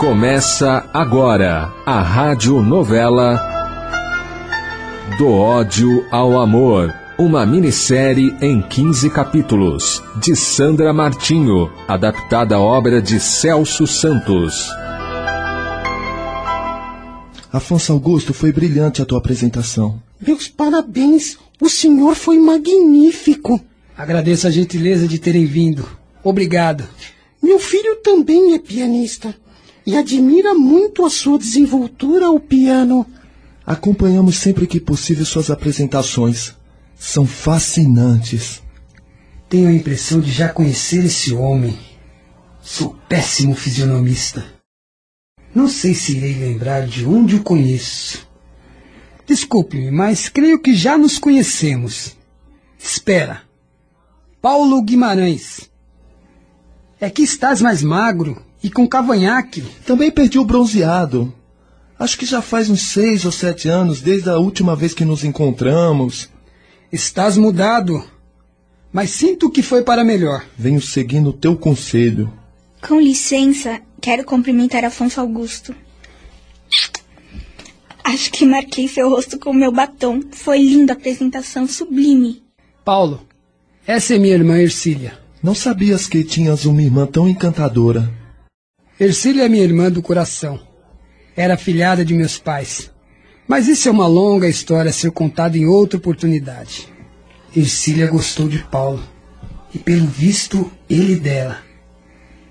Começa agora a rádio novela Do ódio ao amor, uma minissérie em 15 capítulos de Sandra Martinho, adaptada à obra de Celso Santos. Afonso Augusto, foi brilhante a tua apresentação. Meus parabéns, o senhor foi magnífico. Agradeço a gentileza de terem vindo. Obrigado. Meu filho também é pianista e admira muito a sua desenvoltura ao piano. Acompanhamos sempre que possível suas apresentações. São fascinantes. Tenho a impressão de já conhecer esse homem. Sou péssimo fisionomista. Não sei se irei lembrar de onde o conheço. Desculpe-me, mas creio que já nos conhecemos. Espera. Paulo Guimarães. É que estás mais magro e com cavanhaque. Também perdi o bronzeado. Acho que já faz uns seis ou sete anos desde a última vez que nos encontramos. Estás mudado, mas sinto que foi para melhor. Venho seguindo o teu conselho. Com licença, quero cumprimentar Afonso Augusto. Acho que marquei seu rosto com meu batom. Foi linda a apresentação, sublime. Paulo, essa é minha irmã Ercília. Não sabias que tinhas uma irmã tão encantadora. Ercília é minha irmã do coração. Era filhada de meus pais. Mas isso é uma longa história a ser contada em outra oportunidade. Ercília gostou de Paulo. E pelo visto, ele dela.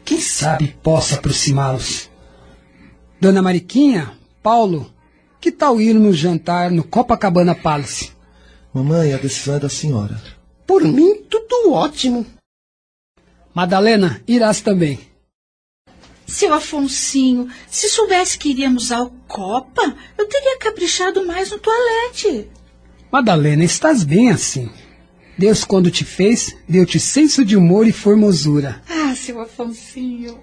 Quem sabe possa aproximá-los. Dona Mariquinha, Paulo, que tal irmos jantar no Copacabana Palace? Mamãe, a decisão é da senhora. Por mim, tudo ótimo. Madalena, irás também. Seu Afonsinho, se soubesse que iríamos ao Copa, eu teria caprichado mais no toalete. Madalena, estás bem assim. Deus, quando te fez, deu-te senso de humor e formosura. Ah, seu Afonsinho.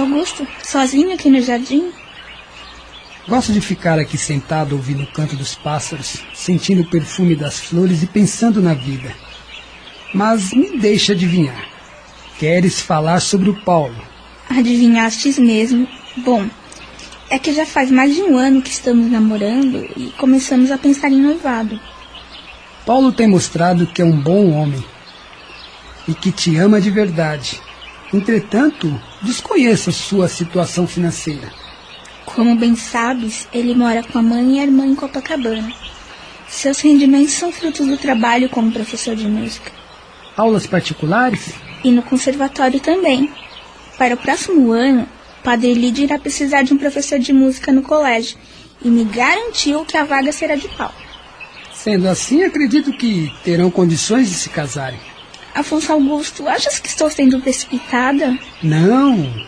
Augusto, sozinho aqui no jardim? Gosto de ficar aqui sentado ouvindo o canto dos pássaros, sentindo o perfume das flores e pensando na vida. Mas me deixa adivinhar. Queres falar sobre o Paulo? Adivinhastes mesmo. Bom, é que já faz mais de um ano que estamos namorando e começamos a pensar em noivado. Paulo tem mostrado que é um bom homem e que te ama de verdade. Entretanto, desconheço a sua situação financeira. Como bem sabes, ele mora com a mãe e a irmã em Copacabana. Seus rendimentos são frutos do trabalho como professor de música. Aulas particulares? E no conservatório também. Para o próximo ano, Padre Lídio irá precisar de um professor de música no colégio e me garantiu que a vaga será de Paulo. Sendo assim, acredito que terão condições de se casarem. Afonso Augusto, achas que estou sendo precipitada? Não.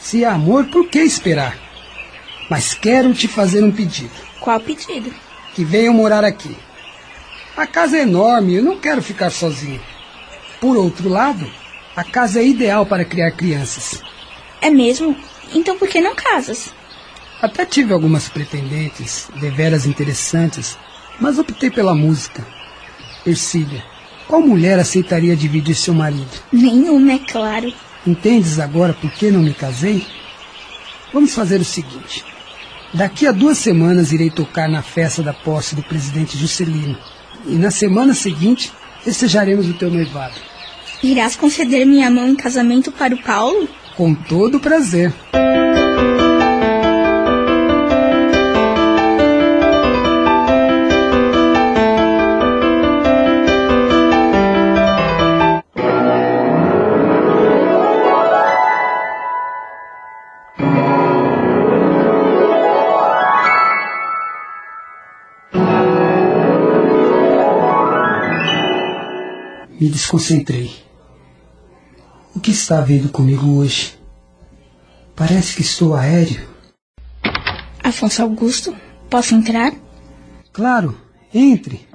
Se é amor, por que esperar? Mas quero te fazer um pedido. Qual pedido? Que venham morar aqui. A casa é enorme, eu não quero ficar sozinho. Por outro lado, a casa é ideal para criar crianças. É mesmo? Então por que não casas? Até tive algumas pretendentes, deveras interessantes, mas optei pela música. Ercília, qual mulher aceitaria dividir seu marido? Nenhuma, é claro. Entendes agora por que não me casei? Vamos fazer o seguinte. Daqui a duas semanas irei tocar na festa da posse do presidente Juscelino. E na semana seguinte festejaremos o teu noivado. Irás conceder minha mão em casamento para o Paulo? Com todo prazer. Desconcentrei. O que está havendo comigo hoje? Parece que estou aéreo. Afonso Augusto, posso entrar? Claro, entre.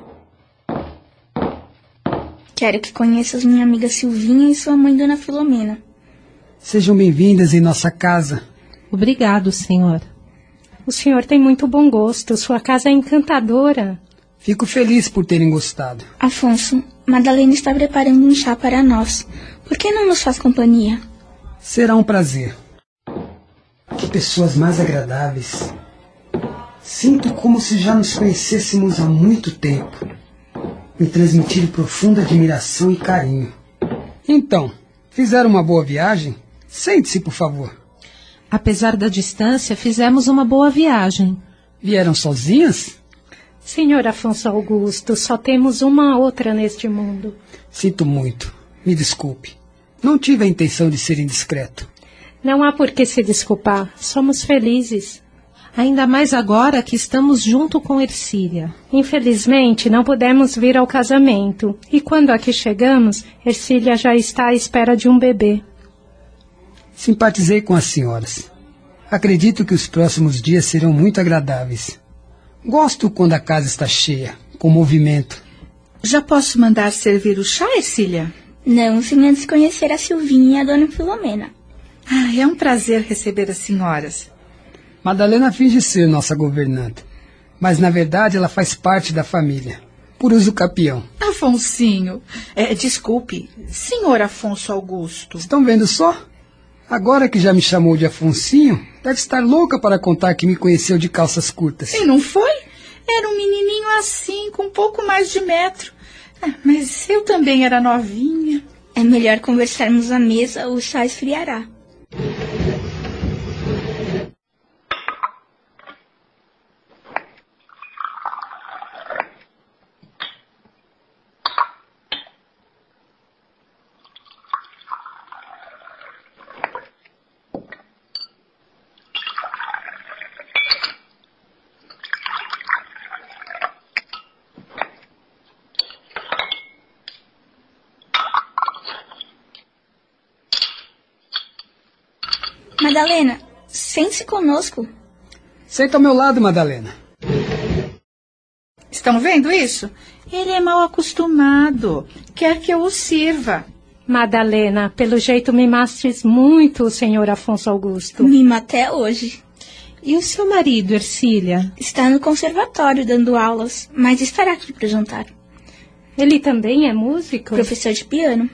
Quero que conheças minha amiga Silvinha e sua mãe, Dona Filomena. Sejam bem-vindas em nossa casa. Obrigado, senhor. O senhor tem muito bom gosto. Sua casa é encantadora. Fico feliz por terem gostado. Afonso, Madalena está preparando um chá para nós. Por que não nos faz companhia? Será um prazer. Que pessoas mais agradáveis. Sinto como se já nos conhecêssemos há muito tempo. Me transmitiram profunda admiração e carinho. Então, fizeram uma boa viagem? Sente-se, por favor. Apesar da distância, fizemos uma boa viagem. Vieram sozinhas? Senhor Afonso Augusto, só temos uma outra neste mundo. Sinto muito. Me desculpe. Não tive a intenção de ser indiscreto. Não há por que se desculpar. Somos felizes. Ainda mais agora que estamos junto com Ercília. Infelizmente, não pudemos vir ao casamento. E quando aqui chegamos, Ercília já está à espera de um bebê. Simpatizei com as senhoras. Acredito que os próximos dias serão muito agradáveis. Gosto quando a casa está cheia, com movimento. Já posso mandar servir o chá, Ercília? Não, sem antes conhecer a Silvinha e a dona Filomena. Ah, é um prazer receber as senhoras. Madalena finge ser nossa governanta, mas na verdade ela faz parte da família, por uso capião. Afonsinho, é, desculpe, senhor Afonso Augusto. Estão vendo só? Agora que já me chamou de Afonsinho, deve estar louca para contar que me conheceu de calças curtas. E não foi? Era um menininho assim, com um pouco mais de metro. Ah, mas eu também era novinha. É melhor conversarmos à mesa, o chá esfriará. Madalena, sente-se conosco. Senta ao meu lado, Madalena. Estão vendo isso? Ele é mal acostumado. Quer que eu o sirva. Madalena, pelo jeito mimastes muito o senhor Afonso Augusto. Mima até hoje. E o seu marido, Ercília? Está no conservatório dando aulas, mas estará aqui para o jantar. Ele também é músico? Professor de piano.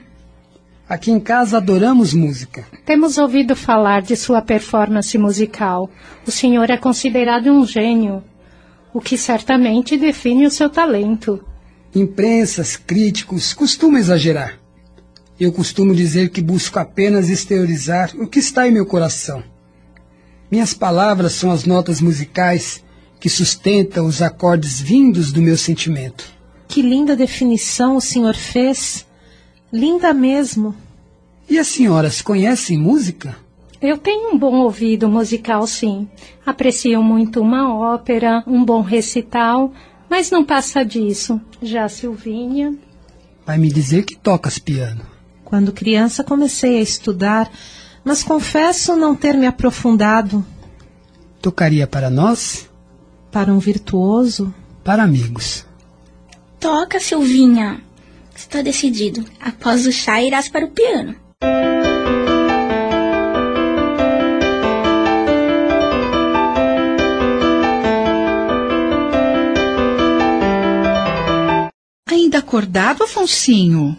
Aqui em casa adoramos música. Temos ouvido falar de sua performance musical. O senhor é considerado um gênio, o que certamente define o seu talento. Imprensas, críticos costumam exagerar. Eu costumo dizer que busco apenas exteriorizar o que está em meu coração. Minhas palavras são as notas musicais que sustentam os acordes vindos do meu sentimento. Que linda definição o senhor fez. Linda mesmo. E as senhoras conhecem música? Eu tenho um bom ouvido musical, sim. Aprecio muito uma ópera, um bom recital, mas não passa disso. Já Silvinha. Vai me dizer que tocas piano. Quando criança comecei a estudar, mas confesso não ter me aprofundado. Tocaria para nós? Para um virtuoso? Para amigos. Toca, Silvinha. Está decidido. Após o chá, irás para o piano. Ainda acordado, Afonsinho?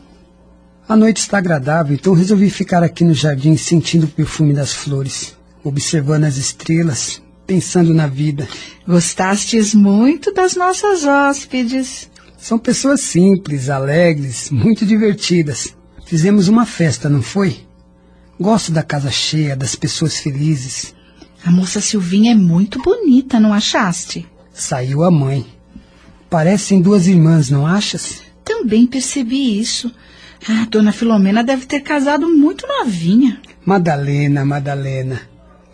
A noite está agradável, então resolvi ficar aqui no jardim sentindo o perfume das flores, observando as estrelas, pensando na vida. Gostastes muito das nossas hóspedes. São pessoas simples, alegres, muito divertidas. Fizemos uma festa, não foi? Gosto da casa cheia, das pessoas felizes. A moça Silvinha é muito bonita, não achaste? Saiu a mãe. Parecem duas irmãs, não achas? Também percebi isso. Ah, dona Filomena deve ter casado muito novinha. Madalena, Madalena.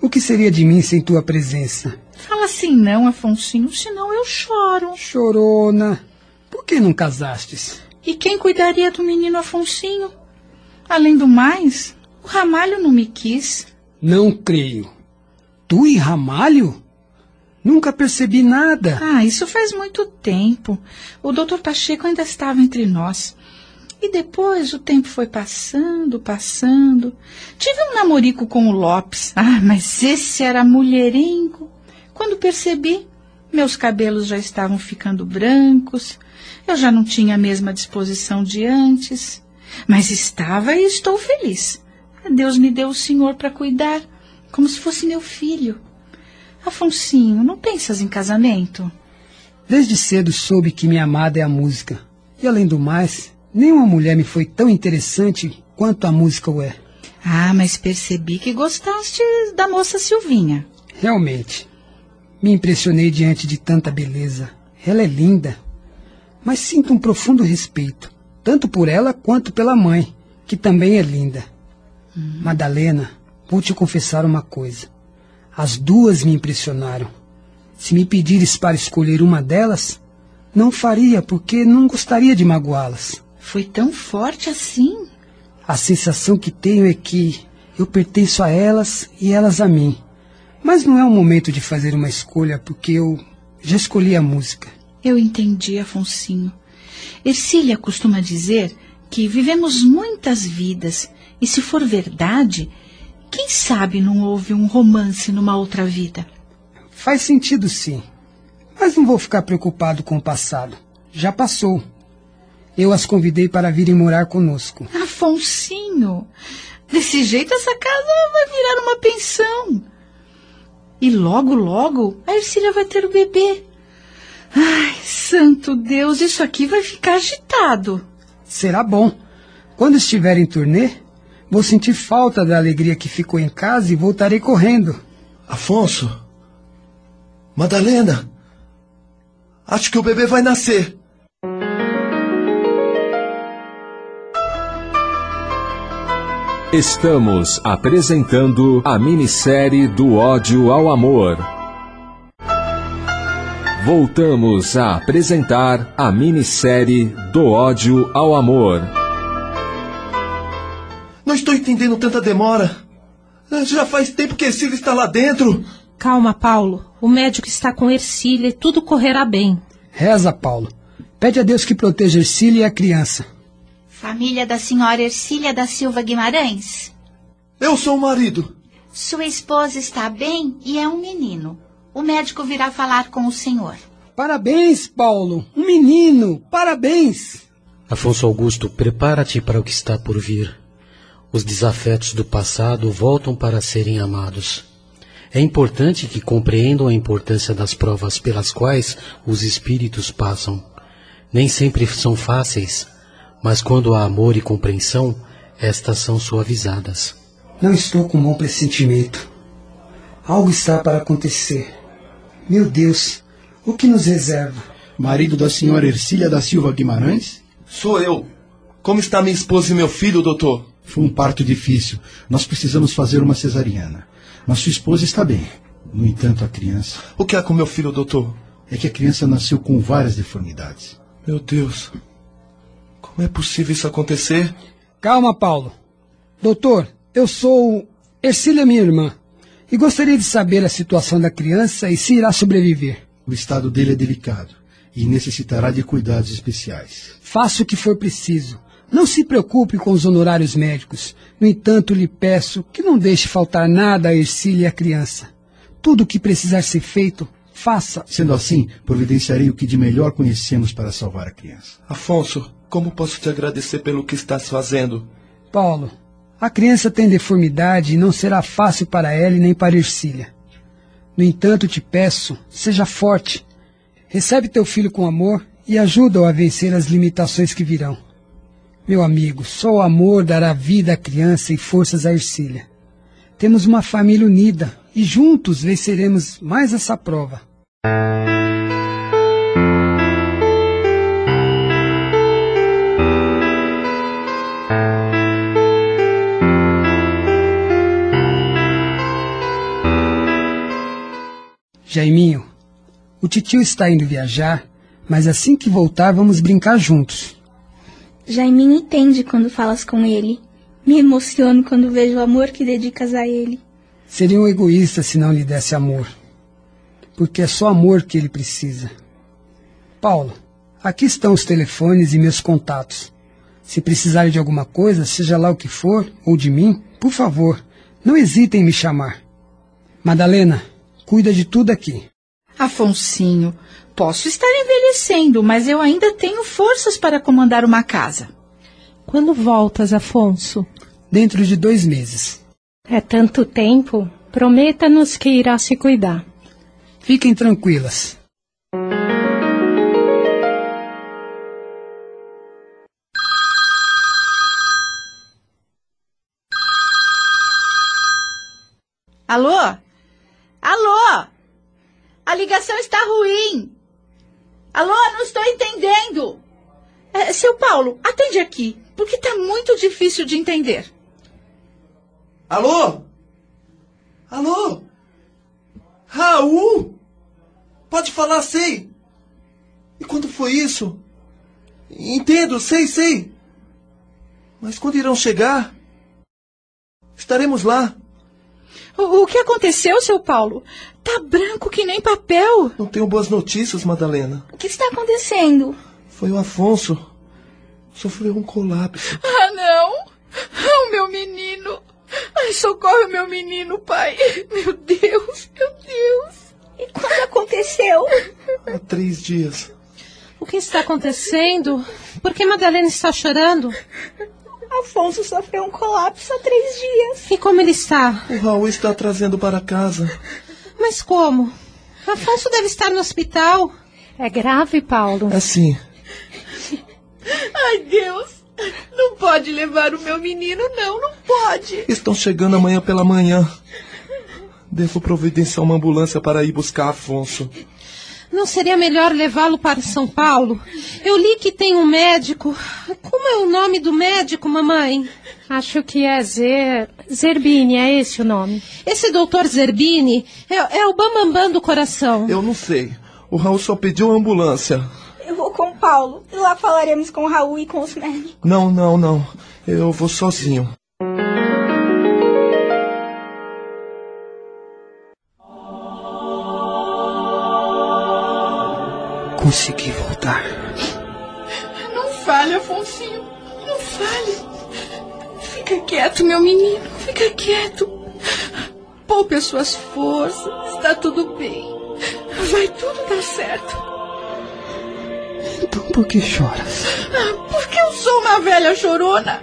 O que seria de mim sem tua presença? Fala assim não, Afonsinho, senão eu choro. Chorona. Por que não casastes? E quem cuidaria do menino Afonsinho? Além do mais, o Ramalho não me quis. Não creio. Tu e Ramalho? Nunca percebi nada. Ah, isso faz muito tempo. O doutor Pacheco ainda estava entre nós. E depois o tempo foi passando, passando. Tive um namorico com o Lopes. Ah, mas esse era mulherengo. Quando percebi, meus cabelos já estavam ficando brancos, eu já não tinha a mesma disposição de antes, mas estava e estou feliz. Deus me deu o senhor para cuidar, como se fosse meu filho. Afonsinho, não pensas em casamento? Desde cedo soube que minha amada é a música. E além do mais, nenhuma mulher me foi tão interessante quanto a música o é. Ah, mas percebi que gostaste da moça Silvinha. Realmente. Me impressionei diante de tanta beleza. Ela é linda. Mas sinto um profundo respeito, tanto por ela quanto pela mãe, que também é linda. Hum. Madalena, vou te confessar uma coisa. As duas me impressionaram. Se me pedires para escolher uma delas, não faria porque não gostaria de magoá-las. Foi tão forte assim? A sensação que tenho é que eu pertenço a elas e elas a mim. Mas não é o momento de fazer uma escolha, porque eu já escolhi a música. Eu entendi, Afonsinho. Ercília costuma dizer que vivemos muitas vidas e, se for verdade, quem sabe não houve um romance numa outra vida? Faz sentido, sim. Mas não vou ficar preocupado com o passado. Já passou. Eu as convidei para virem morar conosco. Afonsinho, desse jeito essa casa vai virar uma pensão. E logo, logo, a Ercília vai ter o bebê. Ai, santo Deus, isso aqui vai ficar agitado. Será bom. Quando estiver em turnê, vou sentir falta da alegria que ficou em casa e voltarei correndo. Afonso? Madalena? Acho que o bebê vai nascer. Estamos apresentando a minissérie Do ódio ao amor. Voltamos a apresentar a minissérie Do ódio ao amor. Não estou entendendo tanta demora. Já faz tempo que Ercília está lá dentro. Calma, Paulo. O médico está com Ercília e tudo correrá bem. Reza, Paulo. Pede a Deus que proteja Ercília e a criança. Família da senhora Ercília da Silva Guimarães? Eu sou o marido. Sua esposa está bem e é um menino. O médico virá falar com o senhor. Parabéns, Paulo. Um menino. Parabéns. Afonso Augusto, prepara-te para o que está por vir. Os desafetos do passado voltam para serem amados. É importante que compreendam a importância das provas pelas quais os espíritos passam. Nem sempre são fáceis, mas quando há amor e compreensão, estas são suavizadas. Não estou com bom pressentimento. Algo está para acontecer. Meu Deus, o que nos reserva? Marido da senhora Ercília da Silva Guimarães? Sou eu. Como está minha esposa e meu filho, doutor? Foi um parto difícil. Nós precisamos fazer uma cesariana. Mas sua esposa está bem. No entanto, a criança. O que é com meu filho, doutor? É que a criança nasceu com várias deformidades. Meu Deus. Como é possível isso acontecer? Calma, Paulo. Doutor, eu sou Ercília, minha irmã, e gostaria de saber a situação da criança e se irá sobreviver. O estado dele é delicado e necessitará de cuidados especiais. Faça o que for preciso. Não se preocupe com os honorários médicos. No entanto, lhe peço que não deixe faltar nada a Ercília e a criança. Tudo o que precisar ser feito, faça. Sendo assim, providenciarei o que de melhor conhecemos para salvar a criança. Afonso, como posso te agradecer pelo que estás fazendo? Paulo, a criança tem deformidade e não será fácil para ela nem para Ercília. No entanto, te peço, seja forte. Recebe teu filho com amor e ajuda-o a vencer as limitações que virão. Meu amigo, só o amor dará vida à criança e forças a Ercília. Temos uma família unida e juntos venceremos mais essa prova. Jaiminho, o titio está indo viajar, mas assim que voltar vamos brincar juntos. Jaiminho entende quando falas com ele. Me emociono quando vejo o amor que dedicas a ele. Seria um egoísta se não lhe desse amor. Porque é só amor que ele precisa. Paulo, aqui estão os telefones e meus contatos. Se precisarem de alguma coisa, seja lá o que for, ou de mim, por favor, não hesitem em me chamar. Madalena, cuida de tudo aqui. Afonsinho, posso estar envelhecendo, mas eu ainda tenho forças para comandar uma casa. Quando voltas, Afonso? Dentro de dois meses. É tanto tempo. Prometa-nos que irá se cuidar. Fiquem tranquilas. Alô? Alô? A ligação está ruim. Alô, não estou entendendo. É, seu Paulo, atende aqui, porque está muito difícil de entender. Alô? Alô? Raul? Pode falar, sei. E quando foi isso? Entendo, sei, sei. Mas quando irão chegar? Estaremos lá. O, o que aconteceu, seu Paulo? Tá branco que nem papel. Não tenho boas notícias, Madalena. O que está acontecendo? Foi o Afonso. Sofreu um colapso. Ah, não! O meu menino! Ai, socorre o meu menino, pai! Meu Deus, meu Deus! E quando aconteceu? Há três dias. O que está acontecendo? Por que Madalena está chorando? Afonso sofreu um colapso há três dias. E como ele está? O Raul está trazendo para casa. Mas como? Afonso deve estar no hospital. É grave, Paulo? É sim. Ai, Deus! Não pode levar o meu menino, não, não pode. Estão chegando amanhã pela manhã. Devo providenciar uma ambulância para ir buscar Afonso. Não seria melhor levá-lo para São Paulo? Eu li que tem um médico. Como é o nome do médico, mamãe? Acho que é Zer... Zerbini, é esse o nome. Esse doutor Zerbini é, é o bambambam do coração. Eu não sei. O Raul só pediu a ambulância. Eu vou com o Paulo. E lá falaremos com o Raul e com os médicos. Não, não, não. Eu vou sozinho. Consegui voltar. Não fale, Afonsinho. Não fale. Fica quieto, meu menino. Fica quieto. Poupe as suas forças. Está tudo bem. Vai tudo dar certo. Então por que choras? Porque eu sou uma velha chorona.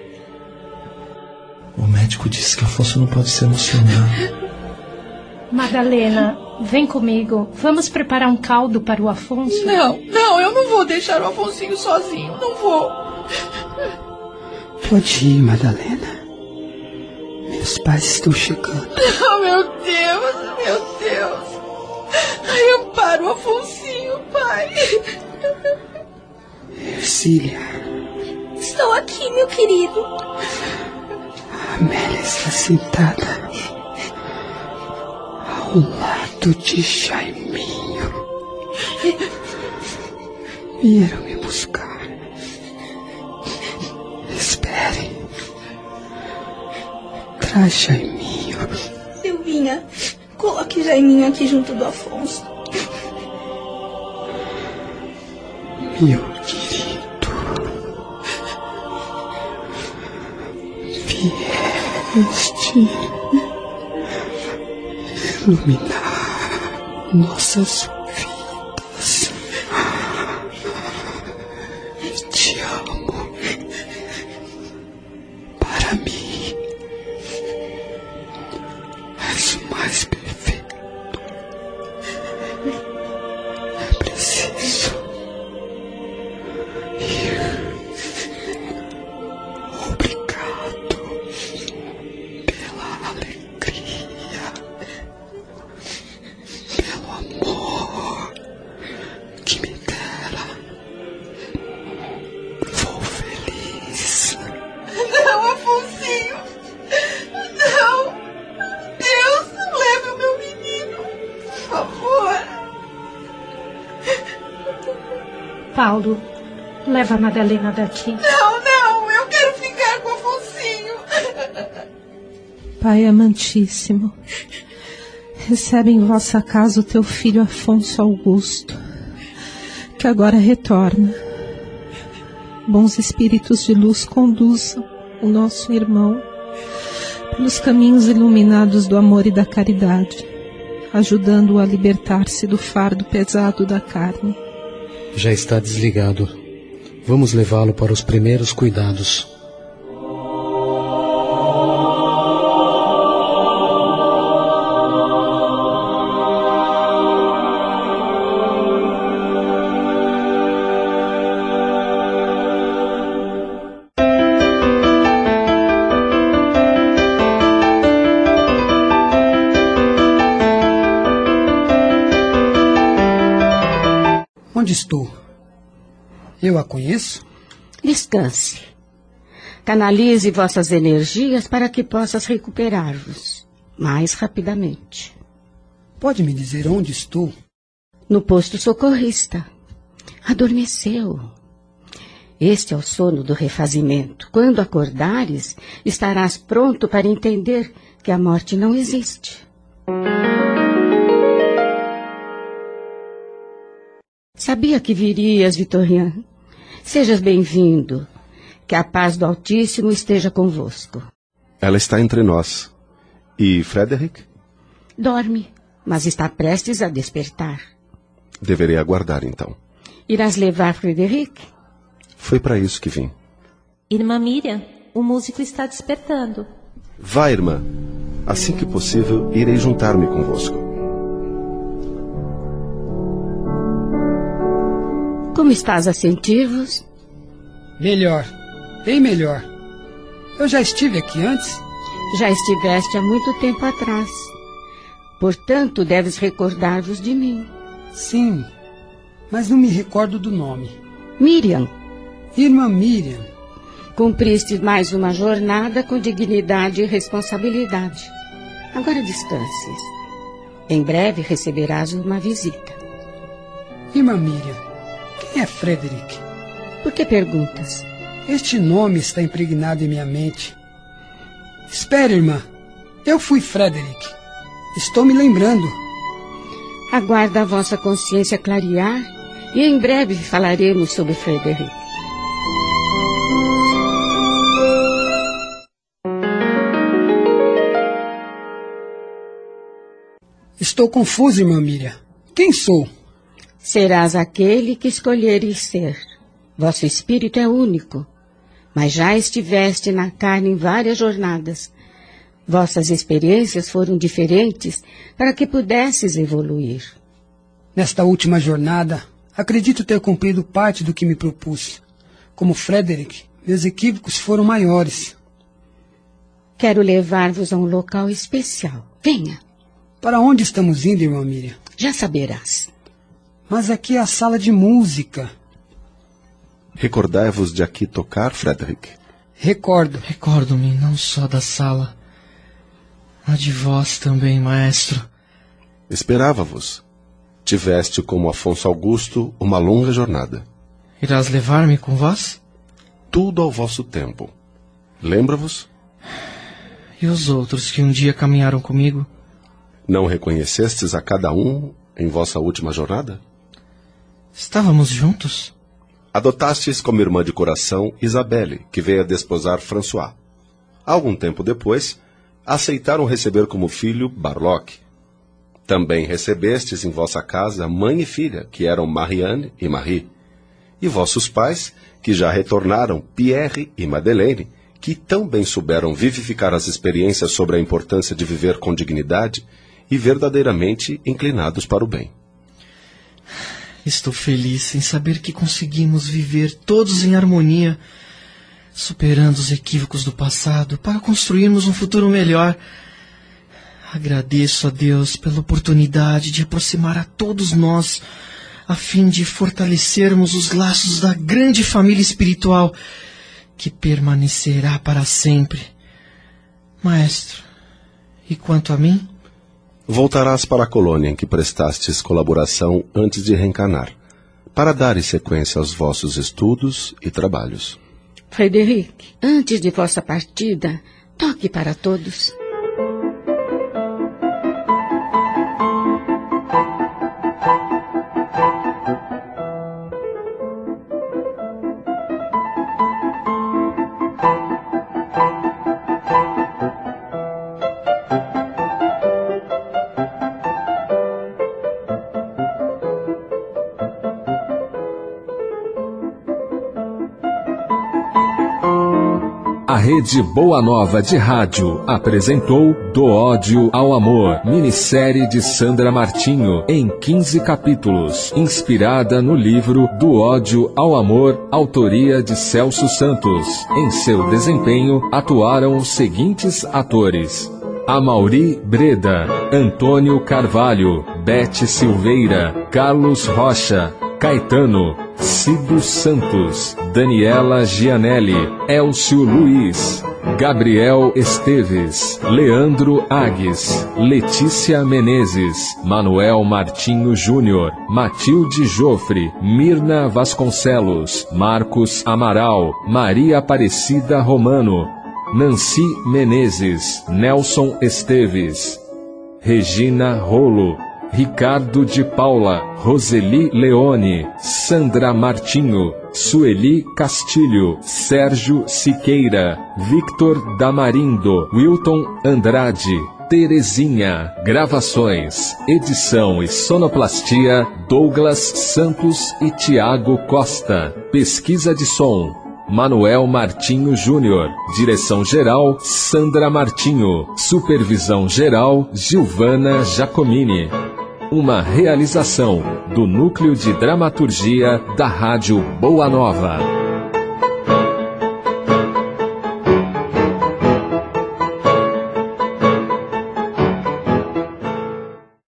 O médico disse que Afonso não pode se emocionar. Madalena, vem comigo. Vamos preparar um caldo para o Afonso? Não, não, eu não vou deixar o Afonsinho sozinho. Não vou. Pode ir, Madalena. Meus pais estão chegando. Oh, meu Deus, meu Deus. Ai, ampara o Afonsinho, pai. Ercília, Estou aqui, meu querido. a Amélia está sentada lado de Jaiminho. Vieram me buscar. Espere. Traz Jaiminho. Silvinha, coloque Jaiminho aqui junto do Afonso. Meu querido. Vieste iluminar nossas. Paulo, leva a Madalena daqui. Não, não. Eu quero ficar com o Afonsinho. Pai amantíssimo, recebe em vossa casa o teu filho Afonso Augusto, que agora retorna. Bons espíritos de luz conduzam o nosso irmão pelos caminhos iluminados do amor e da caridade. ajudando-o a libertar-se do fardo pesado da carne. Já está desligado. Vamos levá-lo para os primeiros cuidados. A conheço? Descanse. Canalize vossas energias para que possas recuperar-vos mais rapidamente. Pode me dizer onde estou? No posto socorrista. Adormeceu. Este é o sono do refazimento. Quando acordares, estarás pronto para entender que a morte não existe. Sabia que virias, Vitorian. Sejas bem-vindo. Que a paz do Altíssimo esteja convosco. Ela está entre nós. E Frederick? Dorme, mas está prestes a despertar. Deverei aguardar então. Irás levar Frederick? Foi para isso que vim. Irmã Miriam, o músico está despertando. Vá, irmã. Assim que possível, irei juntar-me convosco. Como estás a sentir-vos? Melhor, bem melhor. Eu já estive aqui antes? Já estiveste há muito tempo atrás. Portanto, deves recordar-vos de mim. Sim, mas não me recordo do nome. Miriam. Irmã Miriam. Cumpriste mais uma jornada com dignidade e responsabilidade. Agora descanses. Em breve receberás uma visita. Irmã Miriam, quem é Frederick? Por que perguntas? Este nome está impregnado em minha mente. Espere, irmã. Eu fui Frederick. Estou me lembrando. Aguarda a vossa consciência clarear e em breve falaremos sobre Frederick. Estou confuso, irmã Miriam. Quem sou? Serás aquele que escolheres ser. Vosso espírito é único, mas já estiveste na carne em várias jornadas. Vossas experiências foram diferentes para que pudesses evoluir. Nesta última jornada, acredito ter cumprido parte do que me propus. Como Frederick, meus equívocos foram maiores. Quero levar-vos a um local especial. Venha. Para onde estamos indo, irmã Miriam? Já saberás. Mas aqui é a sala de música. Recordai-vos de aqui tocar, Frederick? Recordo. Recordo-me não só da sala, mas de vós também, maestro. Esperava-vos. Tiveste, como Afonso Augusto, uma longa jornada. Irás levar-me com vós? Tudo ao vosso tempo. Lembra-vos? E os outros que um dia caminharam comigo? Não reconhecestes a cada um em vossa última jornada? Estávamos juntos? Adotastes como irmã de coração Isabelle, que veio a desposar François. Algum tempo depois, aceitaram receber como filho Barlock. Também recebestes em vossa casa mãe e filha, que eram Marianne e Marie. E vossos pais, que já retornaram, Pierre e Madeleine, que tão bem souberam vivificar as experiências sobre a importância de viver com dignidade e verdadeiramente inclinados para o bem. Estou feliz em saber que conseguimos viver todos em harmonia, superando os equívocos do passado para construirmos um futuro melhor. Agradeço a Deus pela oportunidade de aproximar a todos nós, a fim de fortalecermos os laços da grande família espiritual que permanecerá para sempre. Maestro, e quanto a mim? Voltarás para a colônia em que prestastes colaboração antes de reencarnar, para dar sequência aos vossos estudos e trabalhos. Frederic, antes de vossa partida, toque para todos. Rede Boa Nova de Rádio apresentou Do Ódio ao Amor, minissérie de Sandra Martinho, em 15 capítulos, inspirada no livro Do Ódio ao Amor, autoria de Celso Santos. Em seu desempenho atuaram os seguintes atores. Amauri Breda, Antônio Carvalho, Bete Silveira, Carlos Rocha, Caetano, Cido Santos, Daniela Gianelli, Elcio Luiz, Gabriel Esteves, Leandro Agues, Letícia Menezes, Manuel Martinho Júnior, Matilde Jofre, Mirna Vasconcelos, Marcos Amaral, Maria Aparecida Romano, Nancy Menezes, Nelson Esteves, Regina Rolo, Ricardo de Paula, Roseli Leone, Sandra Martinho, Sueli Castilho, Sérgio Siqueira, Victor Damarindo, Wilton Andrade, Terezinha, gravações, edição e sonoplastia, Douglas Santos e Tiago Costa, pesquisa de som, Manuel Martinho Júnior, direção geral, Sandra Martinho, supervisão geral, Gilvana Giacomini uma realização do Núcleo de Dramaturgia da Rádio Boa Nova.